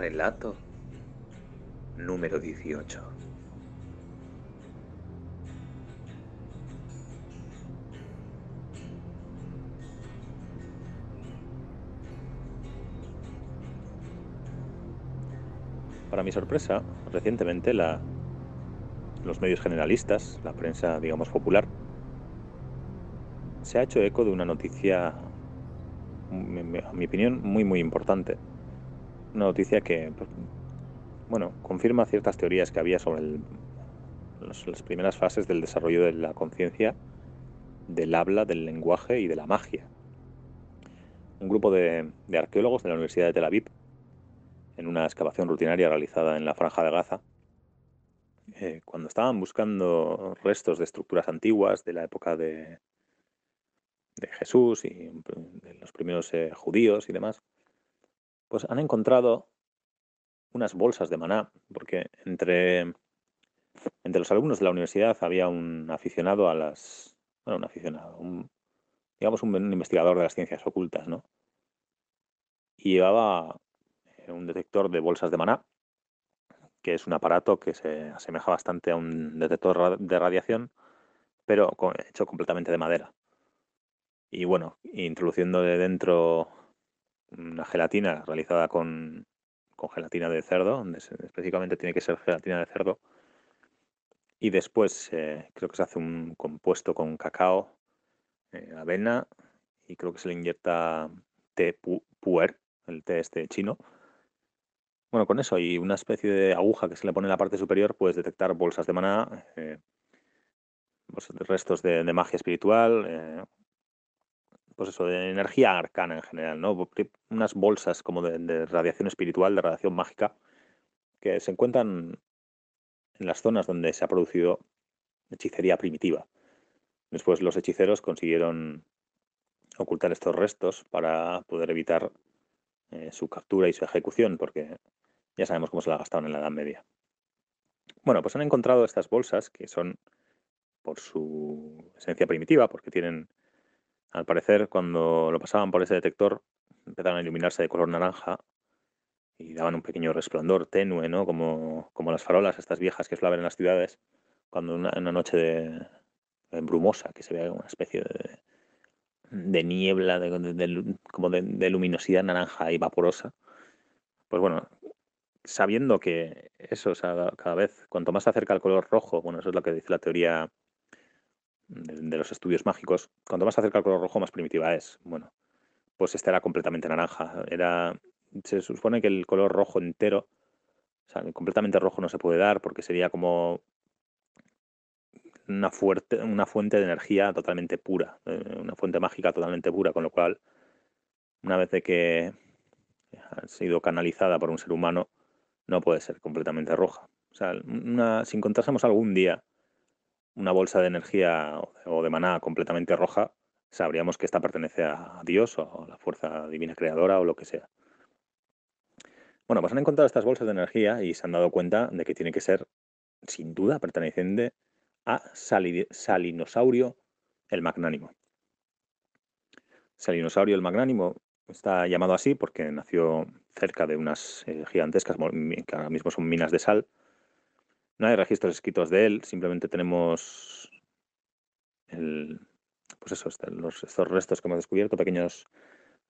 Relato número 18. Para mi sorpresa, recientemente la, los medios generalistas, la prensa, digamos, popular, se ha hecho eco de una noticia, a mi opinión, muy, muy importante. Una noticia que, pues, bueno, confirma ciertas teorías que había sobre las primeras fases del desarrollo de la conciencia, del habla, del lenguaje y de la magia. Un grupo de, de arqueólogos de la Universidad de Tel Aviv en una excavación rutinaria realizada en la Franja de Gaza, eh, cuando estaban buscando restos de estructuras antiguas de la época de, de Jesús y de los primeros eh, judíos y demás, pues han encontrado unas bolsas de maná, porque entre, entre los alumnos de la universidad había un aficionado a las... Bueno, un aficionado, un, digamos un, un investigador de las ciencias ocultas, ¿no? Y llevaba un detector de bolsas de maná, que es un aparato que se asemeja bastante a un detector de radiación, pero hecho completamente de madera. Y bueno, introduciendo de dentro una gelatina realizada con, gelatina de cerdo, específicamente tiene que ser gelatina de cerdo. Y después eh, creo que se hace un compuesto con cacao, eh, avena y creo que se le inyecta té puer, el té este chino, bueno, con eso y una especie de aguja que se le pone en la parte superior, puedes detectar bolsas de maná, eh, restos de, magia espiritual, pues eso, de energía arcana en general, ¿no? Unas bolsas como de, radiación espiritual, de radiación mágica, que se encuentran en las zonas donde se ha producido hechicería primitiva. Después los hechiceros consiguieron ocultar estos restos para poder evitar eh, su captura y su ejecución, porque ya sabemos cómo se la gastaron en la Edad Media. Bueno, pues han encontrado estas bolsas que son, por su esencia primitiva, porque tienen, al parecer, cuando lo pasaban por ese detector, empezaron a iluminarse de color naranja y daban un pequeño resplandor tenue, ¿no? Como, como las farolas, estas viejas que suelen en las ciudades, cuando una, una noche de, brumosa, que se ve una especie de, de niebla, de, como de, luminosidad naranja y vaporosa. Pues bueno, sabiendo que eso, cada vez, cuanto más se acerca al color rojo, bueno, eso es lo que dice la teoría de, los estudios mágicos, cuanto más acerca al color rojo, más primitiva es. Bueno, pues esta era completamente naranja. Era, se supone que el color rojo entero, o sea, completamente rojo no se puede dar porque sería como una, fuerte, una fuente de energía totalmente pura, eh, una fuente mágica totalmente pura, con lo cual, una vez de que ha sido canalizada por un ser humano, no puede ser completamente roja. O sea, si encontrásemos algún día una bolsa de energía o de maná completamente roja, sabríamos que esta pertenece a Dios o a la fuerza divina creadora o lo que sea. Bueno, pues han encontrado estas bolsas de energía y se han dado cuenta de que tiene que ser, sin duda, perteneciente a Salinosaurio el Magnánimo. Salinosaurio el Magnánimo está llamado así porque nació cerca de unas eh, gigantescas, que ahora mismo son minas de sal. No hay registros escritos de él, simplemente tenemos pues eso, los, estos restos que hemos descubierto, pequeños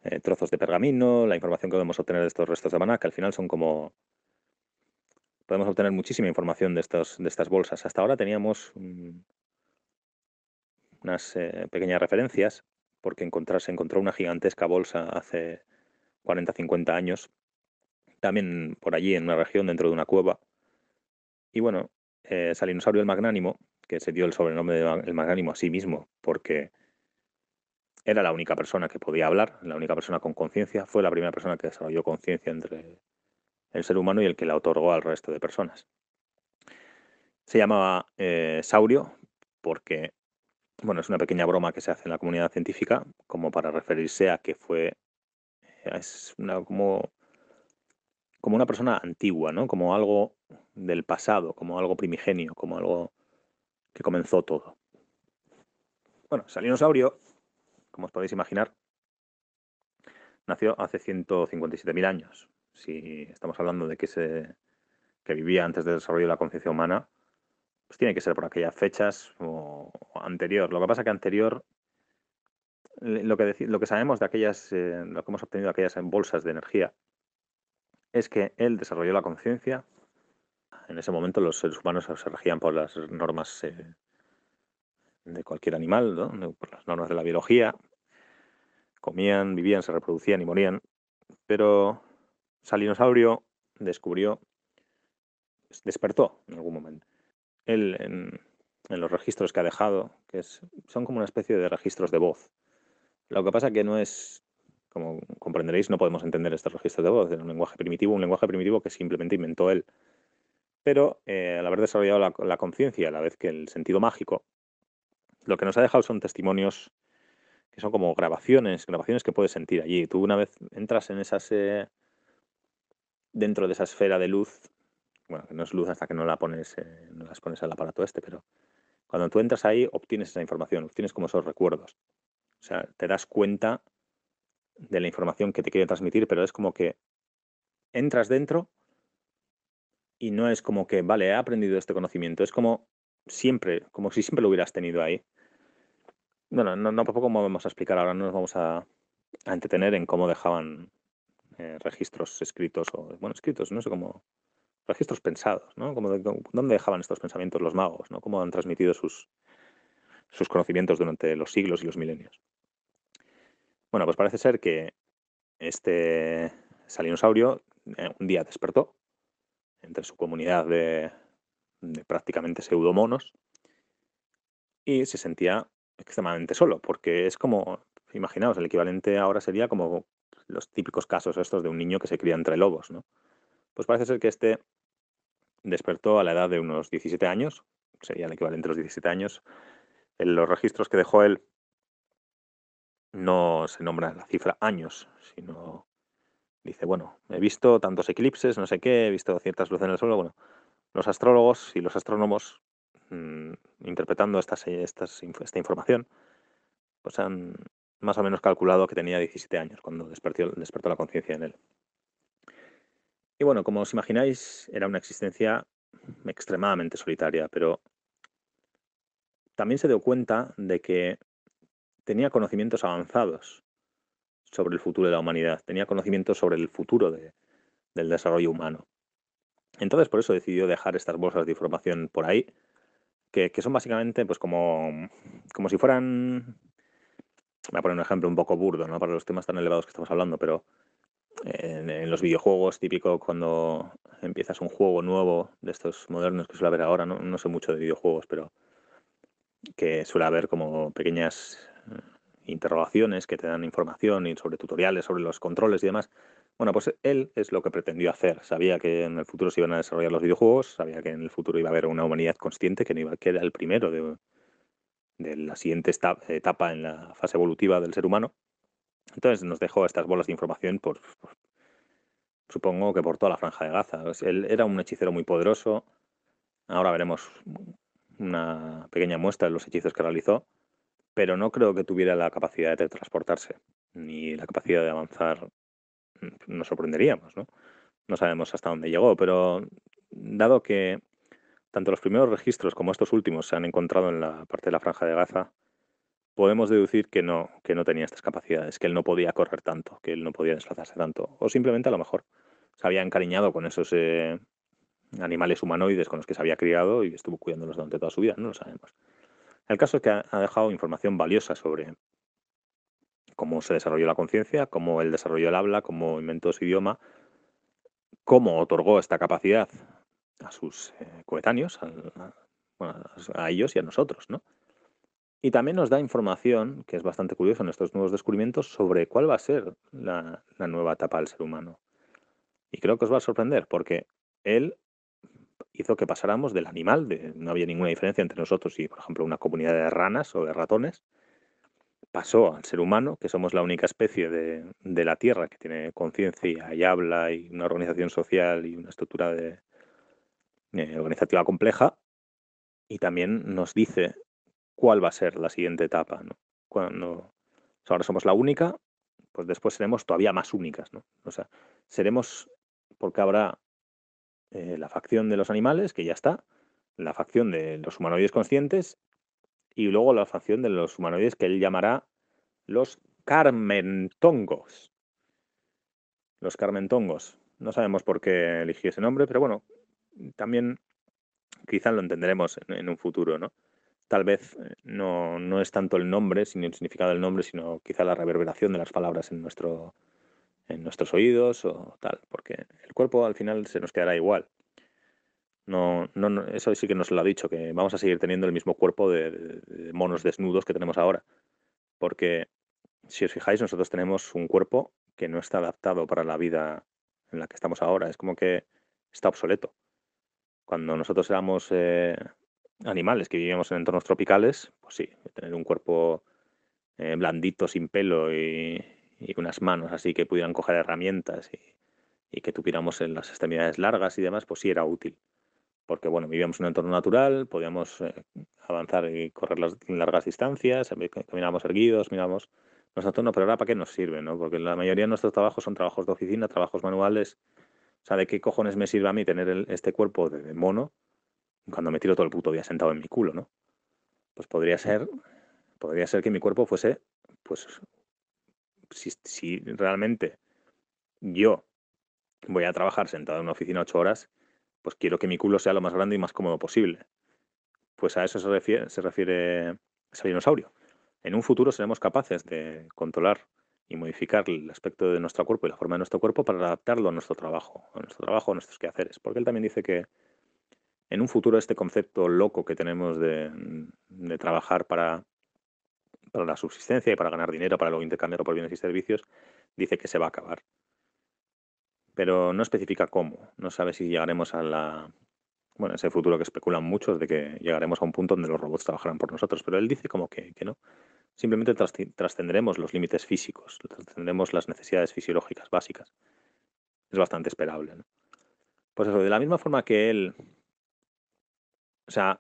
eh, trozos de pergamino, la información que podemos obtener de estos restos de maná, que al final son como... Podemos obtener muchísima información de, estos, de estas bolsas. Hasta ahora teníamos unas eh, pequeñas referencias, porque se encontró una gigantesca bolsa hace 40-50 años, también por allí en una región dentro de una cueva. Y bueno, eh, Salinosaurio el Magnánimo, que se dio el sobrenombre de el Magnánimo a sí mismo, porque era la única persona que podía hablar, la única persona con conciencia, fue la primera persona que desarrolló conciencia entre el ser humano y el que la otorgó al resto de personas. Se llamaba eh, Saurio porque, bueno, es una pequeña broma que se hace en la comunidad científica como para referirse a que fue es una, como, como una persona antigua, ¿no? Como algo del pasado, como algo primigenio, como algo que comenzó todo. Bueno, Salinosaurio, como os podéis imaginar, nació hace 157.000 años. si estamos hablando de que se que vivía antes del desarrollo de la conciencia humana, pues tiene que ser por aquellas fechas o, anterior. Lo que pasa que anterior, lo que, lo que sabemos de aquellas, eh, lo que hemos obtenido de aquellas bolsas de energía, es que él desarrolló la conciencia. En ese momento los seres humanos se regían por las normas eh, de cualquier animal, por las normas de la biología. Comían, vivían, se reproducían y morían. Pero Salinosaurio descubrió, despertó en algún momento. Él en, los registros que ha dejado, que son como una especie de registros de voz. Lo que pasa que no es, como comprenderéis, no podemos entender estos registros de voz en un lenguaje primitivo, un lenguaje primitivo que simplemente inventó él. Pero eh, al haber desarrollado la, la conciencia a la vez que el sentido mágico, lo que nos ha dejado son testimonios que son como grabaciones, grabaciones que puedes sentir allí. Tú una vez entras en esas eh, dentro de esa esfera de luz, bueno, que no es luz hasta que no la pones, eh, no las pones al aparato este, pero cuando tú entras ahí obtienes esa información, obtienes como esos recuerdos. O sea, te das cuenta de la información que te quiere transmitir, pero es como que entras dentro y no es como que, vale, he aprendido este conocimiento, es como siempre, como si siempre lo hubieras tenido ahí. Bueno, no, no, poco como vamos a explicar ahora, no nos vamos a, a entretener en cómo dejaban eh, registros escritos, o bueno, escritos, no sé cómo, registros pensados, ¿no? Como ¿Dónde dejaban estos pensamientos los magos? ¿no? ¿Cómo han transmitido sus, sus conocimientos durante los siglos y los milenios? Bueno, pues parece ser que este salinosaurio eh, un día despertó entre su comunidad de, de prácticamente pseudomonos y se sentía extremadamente solo, porque es como, imaginaos, el equivalente ahora sería como los típicos casos estos de un niño que se cría entre lobos, ¿no? Pues parece ser que este despertó a la edad de unos 17 años, sería el equivalente a los 17 años. En los registros que dejó él no se nombra la cifra años, sino dice, bueno, he visto tantos eclipses, no sé qué, he visto ciertas luces en el suelo. Bueno, los astrólogos y los astrónomos, mm, interpretando estas, esta información, pues han más o menos calculado que tenía 17 años cuando despertó, despertó la conciencia en él. Y bueno, como os imagináis, era una existencia extremadamente solitaria, pero también se dio cuenta de que tenía conocimientos avanzados sobre el futuro de la humanidad, tenía conocimientos sobre el futuro del desarrollo humano. Entonces, por eso decidió dejar estas bolsas de información por ahí, que, que son básicamente pues como, como si fueran voy a poner un ejemplo un poco burdo, ¿no? Para los temas tan elevados que estamos hablando, pero en, los videojuegos, típico cuando empiezas un juego nuevo de estos modernos que suele haber ahora, no, no sé mucho de videojuegos, pero que suele haber como pequeñas interrogaciones que te dan información y sobre tutoriales, sobre los controles y demás. Bueno, pues él es lo que pretendió hacer. Sabía que en el futuro se iban a desarrollar los videojuegos, sabía que en el futuro iba a haber una humanidad consciente, que no iba a quedar el primero de la siguiente etapa en la fase evolutiva del ser humano. Entonces nos dejó estas bolas de información por, supongo que por toda la franja de Gaza. Él era un hechicero muy poderoso. Ahora veremos una pequeña muestra de los hechizos que realizó, pero no creo que tuviera la capacidad de transportarse ni la capacidad de avanzar. Nos sorprenderíamos, ¿no? No sabemos hasta dónde llegó, pero dado que tanto los primeros registros como estos últimos se han encontrado en la parte de la franja de Gaza, podemos deducir que no, que no tenía estas capacidades, que él no podía correr tanto, que él no podía desplazarse tanto, o simplemente a lo mejor se había encariñado con esos eh, animales humanoides con los que se había criado y estuvo cuidándolos durante toda su vida, no lo sabemos. El caso es que ha, dejado información valiosa sobre cómo se desarrolló la conciencia, cómo él desarrolló el habla, cómo inventó su idioma, cómo otorgó esta capacidad a sus eh, coetáneos, a, ellos y a nosotros, ¿no? Y también nos da información, que es bastante curioso en estos nuevos descubrimientos, sobre cuál va a ser la, nueva etapa del ser humano. Y creo que os va a sorprender, porque él hizo que pasáramos del animal, de, no había ninguna diferencia entre nosotros y, por ejemplo, una comunidad de ranas o de ratones, pasó al ser humano, que somos la única especie de, de la Tierra que tiene conciencia y habla y una organización social y una estructura de, eh, organizativa compleja y también nos dice cuál va a ser la siguiente etapa. ¿no? Cuando ahora somos la única, pues después seremos todavía más únicas. ¿no? O sea, seremos porque habrá eh, la facción de los animales, que ya está, la facción de los humanoides conscientes y luego la facción de los humanoides que él llamará los carmentongos. Los carmentongos. No sabemos por qué eligió ese nombre, pero bueno, también quizá lo entenderemos en, un futuro, ¿no? Tal vez eh, no, no, es tanto el nombre, sino el significado del nombre, sino quizá la reverberación de las palabras en, nuestro, en nuestros oídos o tal, porque el cuerpo al final se nos quedará igual. No, no, eso sí que nos lo ha dicho, que vamos a seguir teniendo el mismo cuerpo de, monos desnudos que tenemos ahora. Porque si os fijáis, nosotros tenemos un cuerpo que no está adaptado para la vida en la que estamos ahora. Es como que está obsoleto. Cuando nosotros éramos eh, animales que vivíamos en entornos tropicales, pues sí, tener un cuerpo eh, blandito, sin pelo y, unas manos así que pudieran coger herramientas y, y que tuviéramos en las extremidades largas y demás, pues sí era útil porque bueno, vivíamos en un entorno natural, podíamos eh, avanzar y correr las largas distancias, caminábamos erguidos, mirábamos nuestro entorno, pero ahora para qué nos sirve, ¿no? Porque la mayoría de nuestros trabajos son trabajos de oficina, trabajos manuales. O sea, ¿de qué cojones me sirve a mí tener este cuerpo de, mono cuando me tiro todo el puto día sentado en mi culo, ¿no? Pues podría ser, podría ser que mi cuerpo fuese, pues, si, realmente yo voy a trabajar sentado en una oficina ocho horas, pues quiero que mi culo sea lo más grande y más cómodo posible. Pues a eso se refiere, se refiere ese dinosaurio. En un futuro seremos capaces de controlar y modificar el aspecto de nuestro cuerpo y la forma de nuestro cuerpo para adaptarlo a nuestro trabajo, a nuestro trabajo, a nuestros quehaceres. Porque él también dice que en un futuro este concepto loco que tenemos de, trabajar para, para la subsistencia y para ganar dinero, para luego intercambiarlo por bienes y servicios, dice que se va a acabar pero no especifica cómo. No sabe si llegaremos a la, bueno, ese futuro que especulan muchos de que llegaremos a un punto donde los robots trabajarán por nosotros, pero él dice como que, no. Simplemente trascenderemos los límites físicos, trascenderemos las necesidades fisiológicas básicas. Es bastante esperable. ¿no? Pues eso, de la misma forma que él, o sea,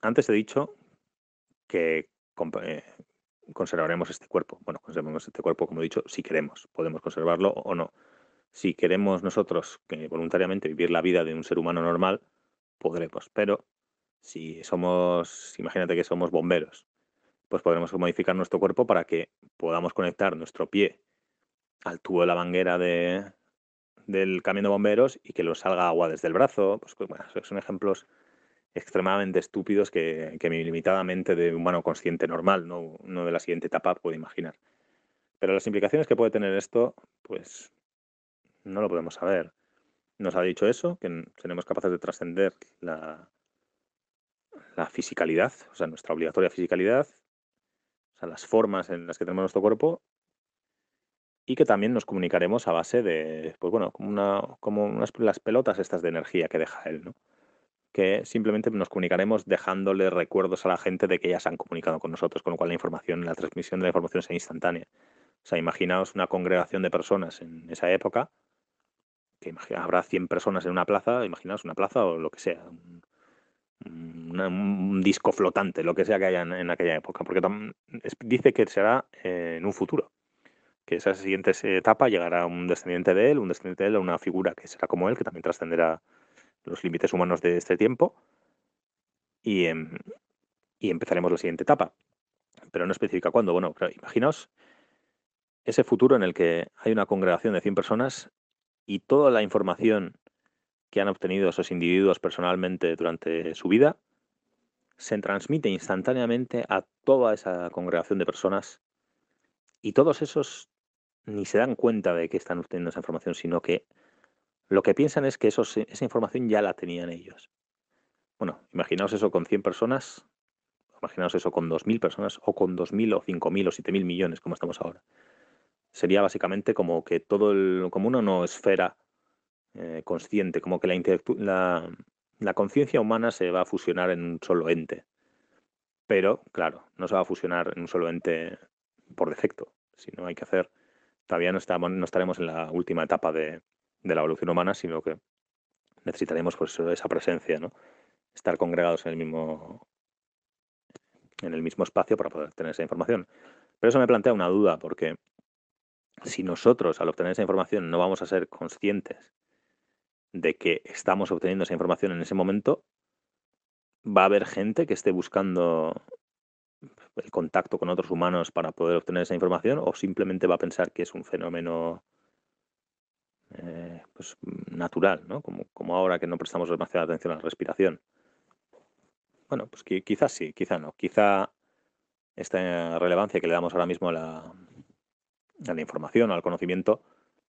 antes he dicho que conservaremos este cuerpo. Bueno, conservaremos este cuerpo, como he dicho, si queremos. Podemos conservarlo o no si queremos nosotros que voluntariamente vivir la vida de un ser humano normal, podremos. Pero si somos, imagínate que somos bomberos, pues podremos modificar nuestro cuerpo para que podamos conectar nuestro pie al tubo de la manguera de, del camión de bomberos y que lo salga agua desde el brazo. Pues, bueno, son ejemplos extremadamente estúpidos que, que mi limitada mente de humano consciente normal, no, no de la siguiente etapa, puede imaginar. Pero las implicaciones que puede tener esto, pues no lo podemos saber. Nos ha dicho eso, que seremos capaces de trascender la, la fisicalidad, o sea, nuestra obligatoria fisicalidad, o sea, las formas en las que tenemos nuestro cuerpo, y que también nos comunicaremos a base de, pues bueno, como, una, como unas, las pelotas estas de energía que deja él, ¿no? Que simplemente nos comunicaremos dejándole recuerdos a la gente de que ya se han comunicado con nosotros, con lo cual la información, la transmisión de la información es instantánea. O sea, imaginaos una congregación de personas en esa época que habrá 100 personas en una plaza, imaginaos una plaza o lo que sea, un, disco flotante, lo que sea que haya en, aquella época, porque dice que será eh, en un futuro, que esa siguiente etapa llegará un descendiente de él, un descendiente de él, una figura que será como él, que también trascenderá los límites humanos de este tiempo, y, em, y empezaremos la siguiente etapa. Pero no especifica cuándo. Bueno, imaginaos ese futuro en el que hay una congregación de 100 personas y toda la información que han obtenido esos individuos personalmente durante su vida se transmite instantáneamente a toda esa congregación de personas y todos esos ni se dan cuenta de que están obteniendo esa información, sino que lo que piensan es que esa información ya la tenían ellos. Bueno, imaginaos eso con 100 personas, imaginaos eso con 2.000 personas, o con 2.000 o 5.000 o 7.000 millones, como estamos ahora sería básicamente como que todo el, como una no esfera eh, consciente, como que la, la, conciencia humana se va a fusionar en un solo ente. Pero, claro, no se va a fusionar en un solo ente por defecto, sino hay que hacer, todavía no, estamos, no estaremos en la última etapa de, de la evolución humana, sino que necesitaremos pues, esa presencia, ¿no? estar congregados en el mismo en el mismo espacio para poder tener esa información. Pero eso me plantea una duda, porque si nosotros al obtener esa información no vamos a ser conscientes de que estamos obteniendo esa información en ese momento, va a haber gente que esté buscando el contacto con otros humanos para poder obtener esa información o simplemente va a pensar que es un fenómeno eh, pues, natural, ¿no? Como, como ahora que no prestamos demasiada atención a la respiración. Bueno, pues quizás sí, quizá no. Quizá esta relevancia que le damos ahora mismo a la, a la información, al conocimiento,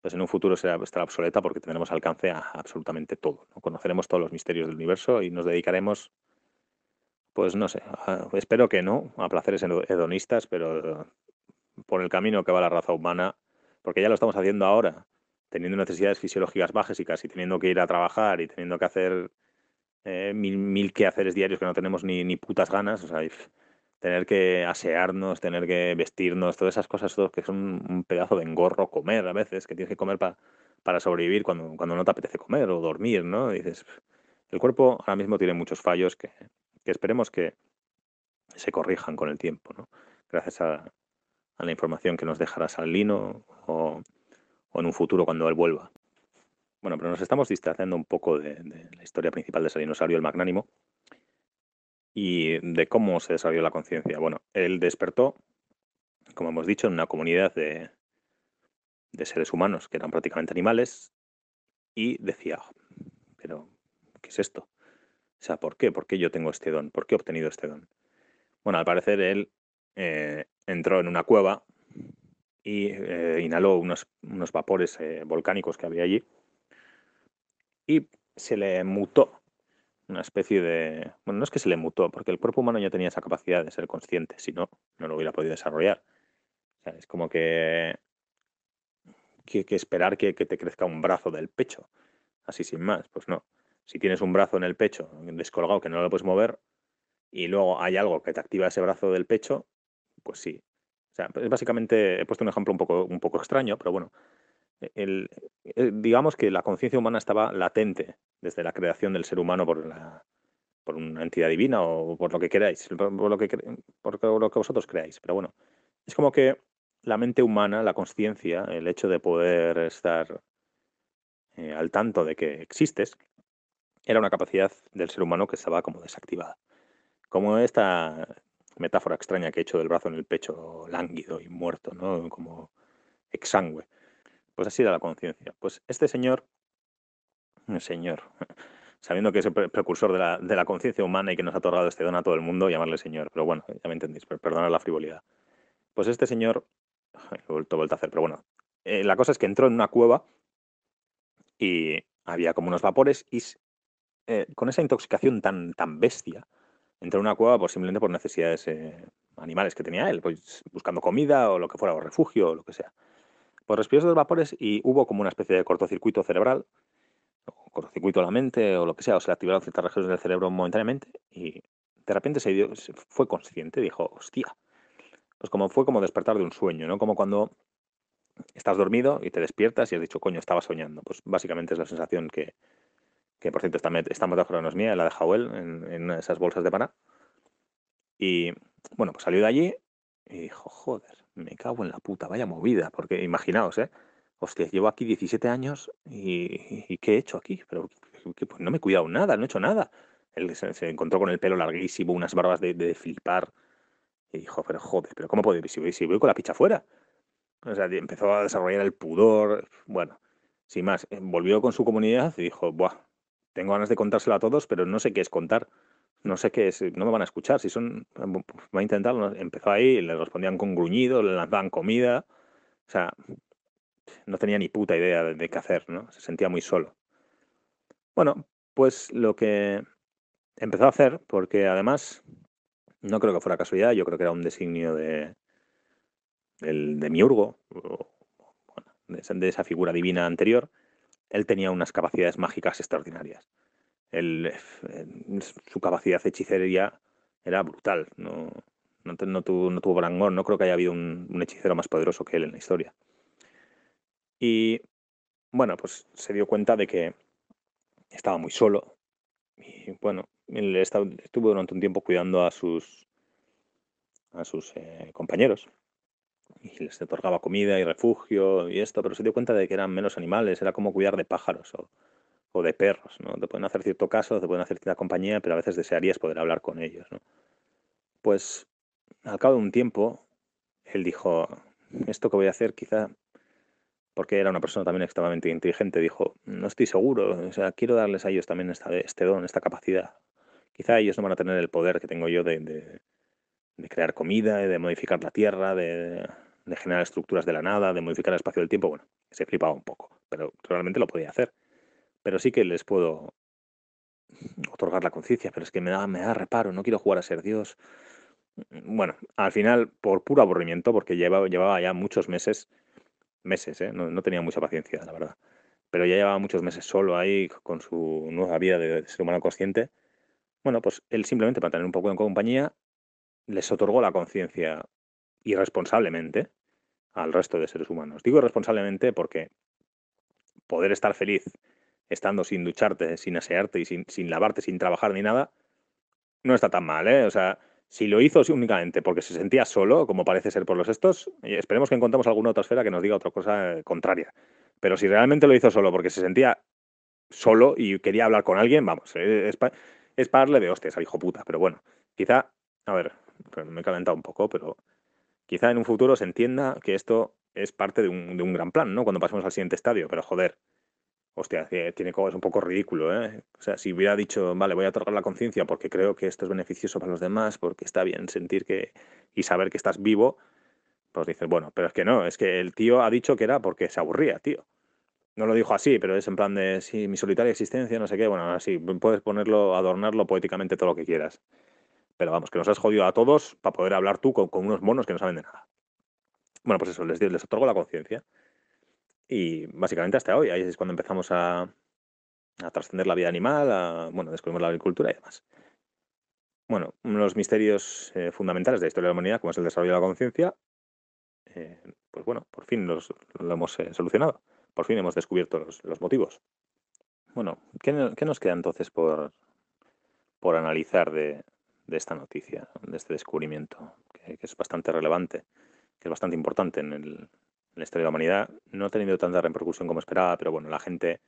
pues en un futuro será, estará obsoleta porque tendremos alcance a absolutamente todo. ¿no? Conoceremos todos los misterios del universo y nos dedicaremos pues no sé, espero que no, a placeres hedonistas, pero por el camino que va la raza humana, porque ya lo estamos haciendo ahora, teniendo necesidades fisiológicas básicas y teniendo que ir a trabajar y teniendo que hacer eh, mil, mil quehaceres diarios que no tenemos ni, ni putas ganas, o sea, tener que asearnos, tener que vestirnos, todas esas cosas todo, que son un pedazo de engorro, comer a veces, que tienes que comer para para sobrevivir cuando, cuando no te apetece comer o dormir, ¿no? dices, el cuerpo ahora mismo tiene muchos fallos que, que esperemos que se corrijan con el tiempo, ¿no? gracias a, la información que nos dejará Salino o, o, en un futuro cuando él vuelva. Bueno, pero nos estamos distrayendo un poco de, la historia principal de Salinosario el Magnánimo y de cómo se desarrolló la conciencia. Bueno, él despertó, como hemos dicho, en una comunidad de, seres humanos que eran prácticamente animales y decía, pero ¿qué es esto? O sea, ¿por qué? ¿Por qué yo tengo este don? ¿Por qué he obtenido este don? Bueno, al parecer él eh, entró en una cueva y eh, inhaló unos, unos vapores eh, volcánicos que había allí y se le mutó una especie de... Bueno, no es que se le mutó, porque el cuerpo humano ya tenía esa capacidad de ser consciente, si no, no lo hubiera podido desarrollar. O sea, es como que, que, que esperar que, que te crezca un brazo del pecho, así sin más, pues no si tienes un brazo en el pecho descolgado que no lo puedes mover y luego hay algo que te activa ese brazo del pecho, pues sí. O sea, es básicamente, he puesto un ejemplo un poco, un poco extraño, pero bueno, el, digamos que la conciencia humana estaba latente desde la creación del ser humano por, la, por una entidad divina o por lo que queráis, por lo que, por lo que vosotros creáis. Pero bueno, es como que la mente humana, la conciencia, el hecho de poder estar eh, al tanto de que existes, era una capacidad del ser humano que estaba como desactivada. Como esta metáfora extraña que he hecho del brazo en el pecho lánguido y muerto, ¿no? Como exangüe. Pues así era la conciencia. Pues este señor, señor, sabiendo que es el precursor de la, conciencia humana y que nos ha otorgado este don a todo el mundo, llamarle señor. Pero bueno, ya me entendéis, perdonad la frivolidad. Pues este señor, he vuelto, vuelto a hacer, pero bueno, eh, la cosa es que entró en una cueva y había como unos vapores y eh, con esa intoxicación tan, tan bestia, entró en una cueva por, simplemente por necesidades eh, animales que tenía él, pues buscando comida o lo que fuera, o refugio o lo que sea. Pues respiró esos vapores y hubo como una especie de cortocircuito cerebral, o cortocircuito de la mente o lo que sea, o se le activaron ciertas regiones del cerebro momentáneamente y de repente se, fue consciente, dijo, hostia. Pues como fue como despertar de un sueño, ¿no? Como cuando estás dormido y te despiertas y has dicho, coño, estaba soñando. Pues básicamente es la sensación que, que por cierto esta, esta metáfora no es mía, la de Howell en, esas bolsas de pana. Y bueno, pues salió de allí y dijo, joder, me cago en la puta, vaya movida, porque imaginaos, ¿eh? Hostia, llevo aquí 17 años y, ¿qué he hecho aquí? Pero pues no me he cuidado nada, no he hecho nada. Él se, encontró con el pelo larguísimo, unas barbas de, flipar. Y dijo, pero joder, pero ¿cómo puedo ir? Si voy, si voy con la picha afuera. O sea, empezó a desarrollar el pudor. Bueno, sin más, volvió con su comunidad y dijo, buah, tengo ganas de contárselo a todos, pero no sé qué es contar. No sé qué es, no me van a escuchar. Si son, va a intentarlo. Empezó ahí, le respondían con gruñido, le lanzaban comida. O sea, no tenía ni puta idea de, qué hacer, ¿no? Se sentía muy solo. Bueno, pues lo que empezó a hacer, porque además no creo que fuera casualidad, yo creo que era un designio de, de Miurgo, de esa figura divina anterior, él tenía unas capacidades mágicas extraordinarias. su capacidad hechicería era brutal. No, no, tuvo, no tuvo No creo que haya habido un, hechicero más poderoso que él en la historia. Y bueno, pues se dio cuenta de que estaba muy solo. Y bueno, él estuvo durante un tiempo cuidando a sus, a sus eh, compañeros y les otorgaba comida y refugio y esto, pero se dio cuenta de que eran menos animales, era como cuidar de pájaros o, o de perros, ¿no? Te pueden hacer cierto caso, te pueden hacer cierta compañía, pero a veces desearías poder hablar con ellos, ¿no? Pues al cabo de un tiempo, él dijo, esto que voy a hacer quizá, porque era una persona también extremadamente inteligente, dijo, no estoy seguro, o sea, quiero darles a ellos también esta, este don, esta capacidad. Quizá ellos no van a tener el poder que tengo yo de, de, crear comida, de modificar la tierra, de, de generar estructuras de la nada, de modificar el espacio del tiempo. Bueno, se flipaba un poco, pero realmente lo podía hacer. Pero sí que les puedo otorgar la conciencia, pero es que me da, me da reparo, no quiero jugar a ser Dios. Bueno, al final, por puro aburrimiento, porque llevaba, llevaba ya muchos meses, meses, ¿eh? no, tenía mucha paciencia, la verdad, pero ya llevaba muchos meses solo ahí con su nueva vida de ser humano consciente. Bueno, pues él simplemente para tener un poco de compañía les otorgó la conciencia irresponsablemente al resto de seres humanos. Digo irresponsablemente porque poder estar feliz estando sin ducharte, sin asearte y sin, sin lavarte, sin trabajar ni nada, no está tan mal, ¿eh? O sea, si lo hizo únicamente porque se sentía solo, como parece ser por los estos, esperemos que encontremos alguna otra esfera que nos diga otra cosa eh, contraria. Pero si realmente lo hizo solo porque se sentía solo y quería hablar con alguien, vamos, eh, es, es para darle de hostias al hijo puta. Pero bueno, quizá, a ver, me he calentado un poco, pero quizá en un futuro se entienda que esto es parte de un, de un gran plan, ¿no? Cuando pasemos al siguiente estadio. Pero joder, Hostia, tiene cosas un poco ridículo, ¿eh? O sea, si hubiera dicho, vale, voy a otorgar la conciencia porque creo que esto es beneficioso para los demás, porque está bien sentir que y saber que estás vivo, pues dices, bueno, pero es que no, es que el tío ha dicho que era porque se aburría, tío. No lo dijo así, pero es en plan de, sí, mi solitaria existencia, no sé qué, bueno, así, puedes ponerlo, adornarlo poéticamente todo lo que quieras. Pero vamos, que nos has jodido a todos para poder hablar tú con, unos monos que no saben de nada. Bueno, pues eso, les, les otorgo la conciencia. Y básicamente hasta hoy, ahí es cuando empezamos a, a trascender la vida animal, a, bueno, descubrimos la agricultura y demás. Bueno, uno de los misterios eh, fundamentales de la historia de la humanidad, como es el desarrollo de la conciencia, eh, pues bueno, por fin lo hemos eh, solucionado. Por fin hemos descubierto los, los motivos. Bueno, ¿qué, ¿qué, nos queda entonces por, por analizar de, de, esta noticia, de este descubrimiento, que, es bastante relevante, que es bastante importante en el, la historia de la humanidad. No ha tenido tanta repercusión como esperaba, pero bueno, la gente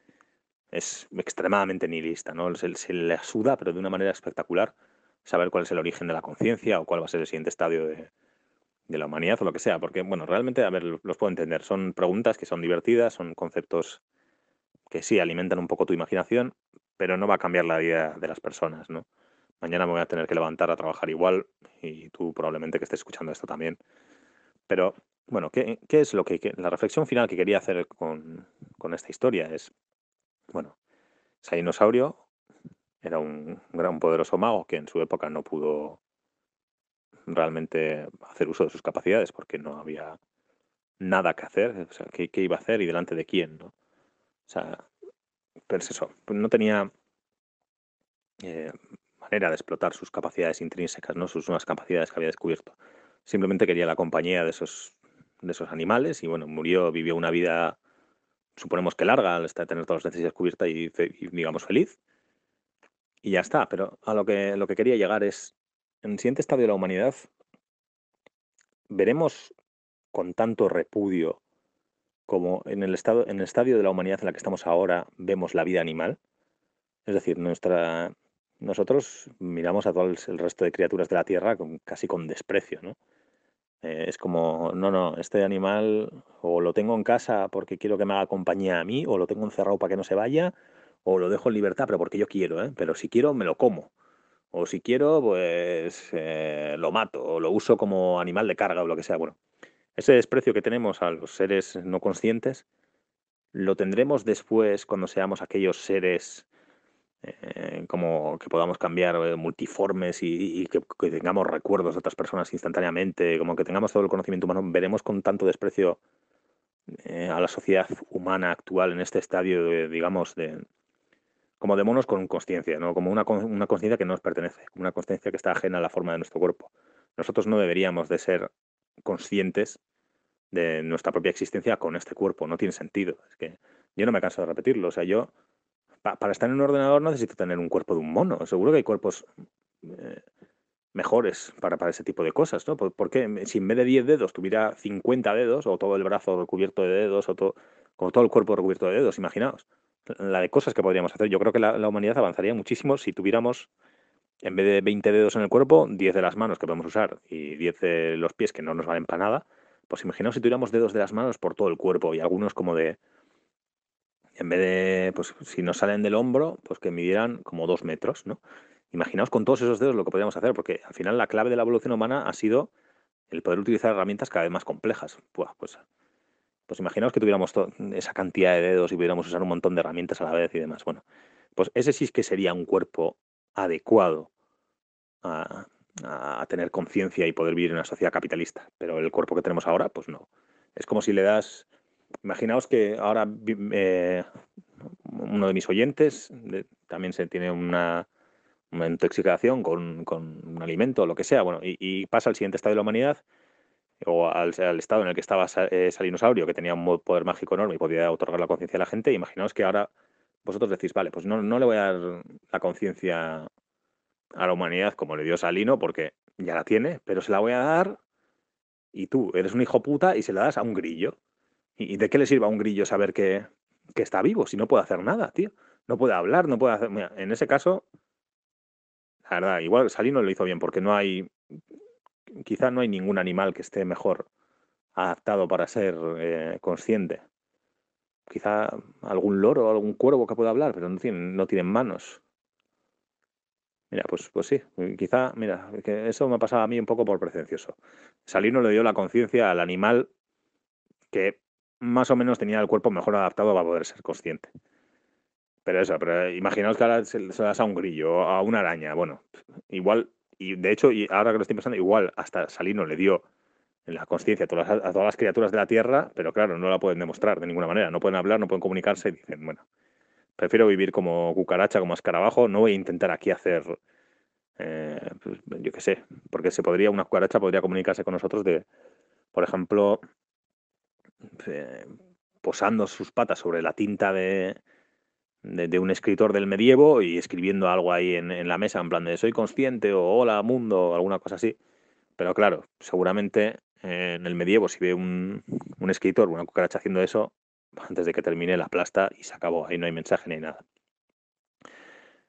es extremadamente nihilista, ¿no? Se, se le suda, pero de una manera espectacular, saber cuál es el origen de la conciencia o cuál va a ser el siguiente estadio de, de, la humanidad o lo que sea. Porque, bueno, realmente, a ver, los puedo entender. Son preguntas que son divertidas, son conceptos que sí alimentan un poco tu imaginación, pero no va a cambiar la vida de las personas, ¿no? Mañana me voy a tener que levantar a trabajar igual y tú probablemente que estés escuchando esto también. Pero bueno, ¿qué, es lo que, la reflexión final que quería hacer con, con esta historia? Es, bueno, ese dinosaurio era un gran poderoso mago que en su época no pudo realmente hacer uso de sus capacidades porque no había nada que hacer, o sea, ¿qué, qué iba a hacer y delante de quién? ¿no? O sea, pero es eso, no tenía eh, manera de explotar sus capacidades intrínsecas, ¿no? sus nuevas capacidades que había descubierto. Simplemente quería la compañía de esos de esos animales y bueno, murió, vivió una vida, suponemos que larga, al tener todas las necesidades cubiertas y, digamos feliz. Y ya está, pero a lo que, lo que quería llegar es, en el siguiente estadio de la humanidad, veremos con tanto repudio como en el, estado, en el estadio de la humanidad en la que estamos ahora vemos la vida animal. Es decir, nuestra, nosotros miramos a todo el resto de criaturas de la Tierra con, casi con desprecio, ¿no? Eh, es como, no, no, este animal o lo tengo en casa porque quiero que me haga compañía a mí, o lo tengo encerrado para que no se vaya, o lo dejo en libertad, pero porque yo quiero, ¿eh? Pero si quiero, me lo como. O si quiero, pues eh, lo mato, o lo uso como animal de carga o lo que sea. Bueno, ese desprecio que tenemos a los seres no conscientes, lo tendremos después cuando seamos aquellos seres eh, como que podamos cambiar eh, multiformes y, que, tengamos recuerdos de otras personas instantáneamente, como que tengamos todo el conocimiento humano, veremos con tanto desprecio eh, a la sociedad humana actual en este estadio, de, digamos, de como de monos con conciencia, ¿no? como una, una conciencia que no nos pertenece, como una conciencia que está ajena a la forma de nuestro cuerpo. Nosotros no deberíamos de ser conscientes de nuestra propia existencia con este cuerpo, no tiene sentido. Es que yo no me canso de repetirlo, o sea, yo para estar en un ordenador necesito tener un cuerpo de un mono. Seguro que hay cuerpos eh, mejores para, para, ese tipo de cosas, ¿no? Porque si en vez de 10 dedos tuviera 50 dedos, o todo el brazo recubierto de dedos, o todo, como todo el cuerpo recubierto de dedos, imaginaos. la de cosas que podríamos hacer. Yo creo que la, humanidad avanzaría muchísimo si tuviéramos, en vez de 20 dedos en el cuerpo, 10 de las manos que podemos usar y 10 de los pies que no nos valen para nada. Pues imaginaos si tuviéramos dedos de las manos por todo el cuerpo y algunos como de, en vez de, pues si nos salen del hombro, pues que midieran como dos metros, ¿no? Imaginaos con todos esos dedos lo que podríamos hacer, porque al final la clave de la evolución humana ha sido el poder utilizar herramientas cada vez más complejas. pues, pues imaginaos que tuviéramos esa cantidad de dedos y pudiéramos usar un montón de herramientas a la vez y demás. Bueno, pues ese sí es que sería un cuerpo adecuado a, tener conciencia y poder vivir en una sociedad capitalista. Pero el cuerpo que tenemos ahora, pues no. Es como si le das... Imaginaos que ahora eh, uno de mis oyentes también se tiene una, intoxicación con, un alimento o lo que sea, bueno, y, pasa al siguiente estado de la humanidad o al, estado en el que estaba eh, Salinosaurio, que tenía un poder mágico enorme y podía otorgar la conciencia a la gente, imaginaos que ahora vosotros decís, vale, pues no, no le voy a dar la conciencia a la humanidad como le dio Salino, porque ya la tiene, pero se la voy a dar y tú eres un hijo puta y se la das a un grillo. ¿Y, de qué le sirve a un grillo saber que, que, está vivo si no puede hacer nada, tío? No puede hablar, no puede hacer... en ese caso, la verdad, igual Salino lo hizo bien, porque no hay, quizá no hay ningún animal que esté mejor adaptado para ser eh, consciente. Quizá algún loro o algún cuervo que pueda hablar, pero no tienen, no tienen manos. Mira, pues, pues sí, quizá, mira, que eso me ha pasado a mí un poco por pretencioso. Salino le dio la conciencia al animal que más o menos tenía el cuerpo mejor adaptado para poder ser consciente. Pero eso, pero imaginaos que ahora se, das a un grillo, a una araña, bueno, igual, y de hecho, y ahora que lo estoy pensando, igual hasta Salino le dio la conciencia a, todas las criaturas de la Tierra, pero claro, no la pueden demostrar de ninguna manera, no pueden hablar, no pueden comunicarse, y dicen, bueno, prefiero vivir como cucaracha, como escarabajo, no voy a intentar aquí hacer, eh, pues, yo qué sé, porque se podría, una cucaracha podría comunicarse con nosotros de, por ejemplo, eh, posando sus patas sobre la tinta de, de, un escritor del medievo y escribiendo algo ahí en, la mesa, en plan de soy consciente o hola mundo o alguna cosa así. Pero claro, seguramente eh, en el medievo si ve un, un escritor, una cucaracha haciendo eso, antes de que termine la plasta y se acabó, ahí no hay mensaje ni nada.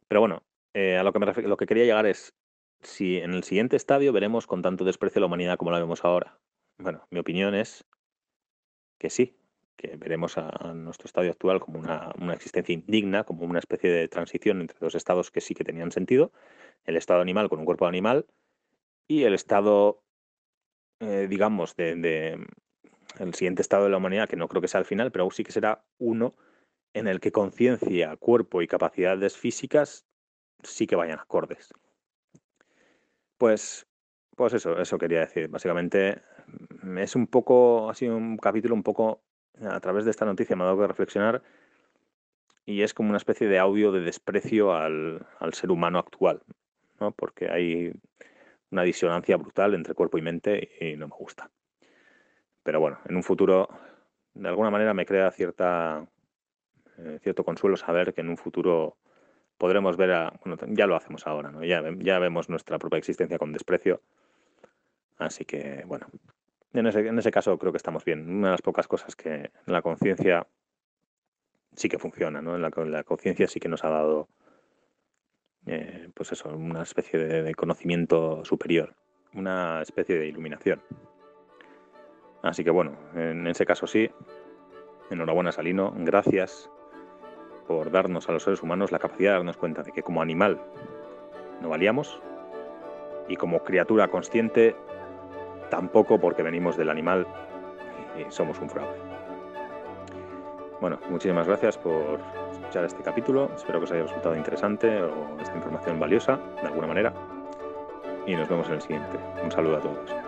Pero bueno, eh, a lo que, me lo que quería llegar es si en el siguiente estadio veremos con tanto desprecio la humanidad como la vemos ahora. Bueno, mi opinión es que sí, que veremos a, nuestro estadio actual como una, existencia indigna, como una especie de transición entre dos estados que sí que tenían sentido, el estado animal con un cuerpo animal y el estado, eh, digamos, de, el siguiente estado de la humanidad, que no creo que sea el final, pero sí que será uno en el que conciencia, cuerpo y capacidades físicas sí que vayan acordes. Pues, pues eso, eso quería decir. Básicamente mm, es un poco, ha sido un capítulo un poco a través de esta noticia me ha dado que reflexionar y es como una especie de audio de desprecio al, ser humano actual, ¿no? porque hay una disonancia brutal entre cuerpo y mente y no me gusta. Pero bueno, en un futuro, de alguna manera me crea cierta, eh, cierto consuelo saber que en un futuro podremos ver a, ya lo hacemos ahora, ¿no? ya, ya vemos nuestra propia existencia con desprecio. Así que, bueno, en ese, caso creo que estamos bien. Una de las pocas cosas que la conciencia sí que funciona, ¿no? La, la conciencia sí que nos ha dado, eh, pues eso, una especie de, conocimiento superior, una especie de iluminación. Así que bueno, en ese caso sí, enhorabuena Salino, gracias por darnos a los seres humanos la capacidad de darnos cuenta de que como animal no valíamos y como criatura consciente tampoco porque venimos del animal y somos un fraude. Bueno, muchísimas gracias por escuchar este capítulo. Espero que os haya resultado interesante o esta información valiosa de alguna manera. Y nos vemos en el siguiente. Un saludo a todos.